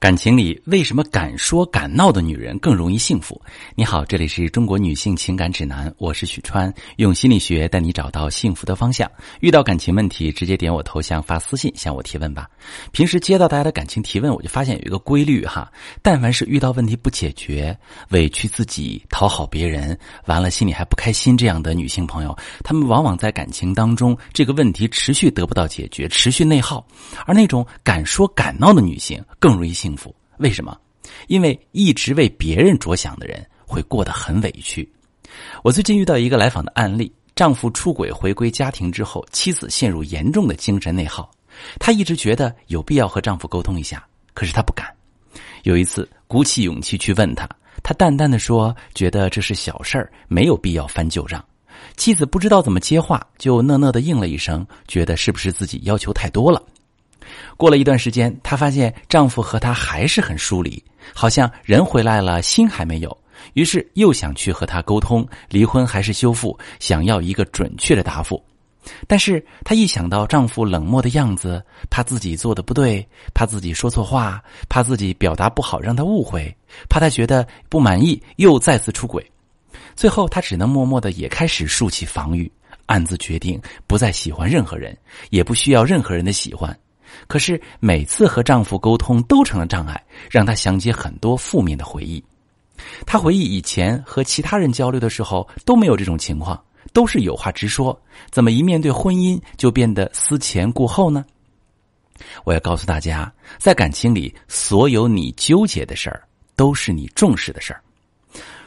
感情里为什么敢说敢闹的女人更容易幸福？你好，这里是中国女性情感指南，我是许川，用心理学带你找到幸福的方向。遇到感情问题，直接点我头像发私信向我提问吧。平时接到大家的感情提问，我就发现有一个规律哈，但凡是遇到问题不解决，委屈自己讨好别人，完了心里还不开心这样的女性朋友，她们往往在感情当中这个问题持续得不到解决，持续内耗，而那种敢说敢闹的女性更容易幸。幸福？为什么？因为一直为别人着想的人会过得很委屈。我最近遇到一个来访的案例：丈夫出轨回归家庭之后，妻子陷入严重的精神内耗。她一直觉得有必要和丈夫沟通一下，可是她不敢。有一次，鼓起勇气去问他，他淡淡的说：“觉得这是小事儿，没有必要翻旧账。”妻子不知道怎么接话，就讷讷的应了一声，觉得是不是自己要求太多了。过了一段时间，她发现丈夫和她还是很疏离，好像人回来了，心还没有。于是又想去和他沟通，离婚还是修复，想要一个准确的答复。但是她一想到丈夫冷漠的样子，怕自己做的不对，怕自己说错话，怕自己表达不好让他误会，怕他觉得不满意又再次出轨。最后，她只能默默的也开始竖起防御，暗自决定不再喜欢任何人，也不需要任何人的喜欢。可是每次和丈夫沟通都成了障碍，让她想起很多负面的回忆。她回忆以前和其他人交流的时候都没有这种情况，都是有话直说，怎么一面对婚姻就变得思前顾后呢？我要告诉大家，在感情里，所有你纠结的事儿，都是你重视的事儿。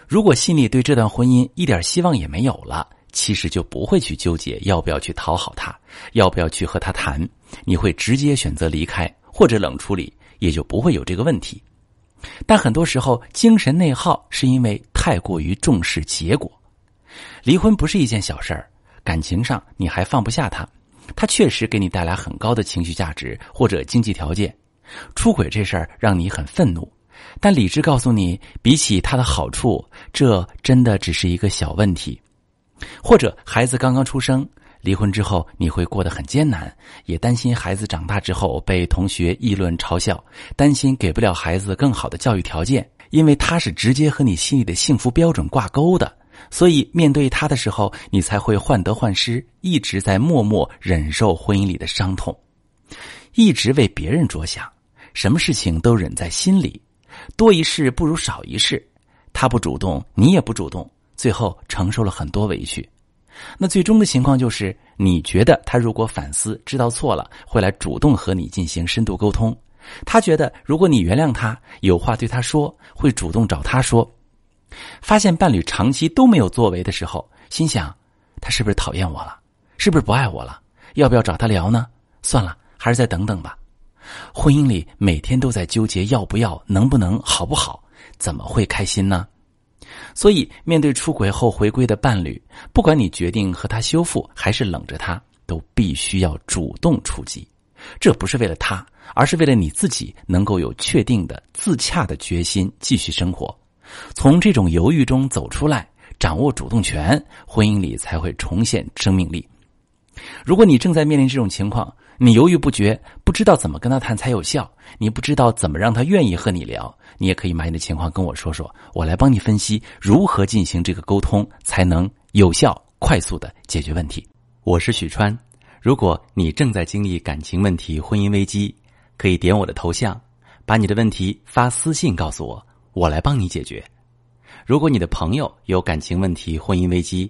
如果心里对这段婚姻一点希望也没有了。其实就不会去纠结要不要去讨好他，要不要去和他谈，你会直接选择离开或者冷处理，也就不会有这个问题。但很多时候精神内耗是因为太过于重视结果。离婚不是一件小事儿，感情上你还放不下他，他确实给你带来很高的情绪价值或者经济条件。出轨这事儿让你很愤怒，但理智告诉你，比起他的好处，这真的只是一个小问题。或者孩子刚刚出生，离婚之后你会过得很艰难，也担心孩子长大之后被同学议论嘲笑，担心给不了孩子更好的教育条件，因为他是直接和你心里的幸福标准挂钩的，所以面对他的时候，你才会患得患失，一直在默默忍受婚姻里的伤痛，一直为别人着想，什么事情都忍在心里，多一事不如少一事，他不主动，你也不主动。最后承受了很多委屈，那最终的情况就是，你觉得他如果反思知道错了，会来主动和你进行深度沟通；他觉得如果你原谅他，有话对他说，会主动找他说。发现伴侣长期都没有作为的时候，心想他是不是讨厌我了？是不是不爱我了？要不要找他聊呢？算了，还是再等等吧。婚姻里每天都在纠结要不要、能不能、好不好，怎么会开心呢？所以，面对出轨后回归的伴侣，不管你决定和他修复，还是冷着他，都必须要主动出击。这不是为了他，而是为了你自己能够有确定的自洽的决心，继续生活。从这种犹豫中走出来，掌握主动权，婚姻里才会重现生命力。如果你正在面临这种情况，你犹豫不决，不知道怎么跟他谈才有效，你不知道怎么让他愿意和你聊，你也可以把你的情况跟我说说，我来帮你分析如何进行这个沟通，才能有效、快速的解决问题。我是许川，如果你正在经历感情问题、婚姻危机，可以点我的头像，把你的问题发私信告诉我，我来帮你解决。如果你的朋友有感情问题、婚姻危机，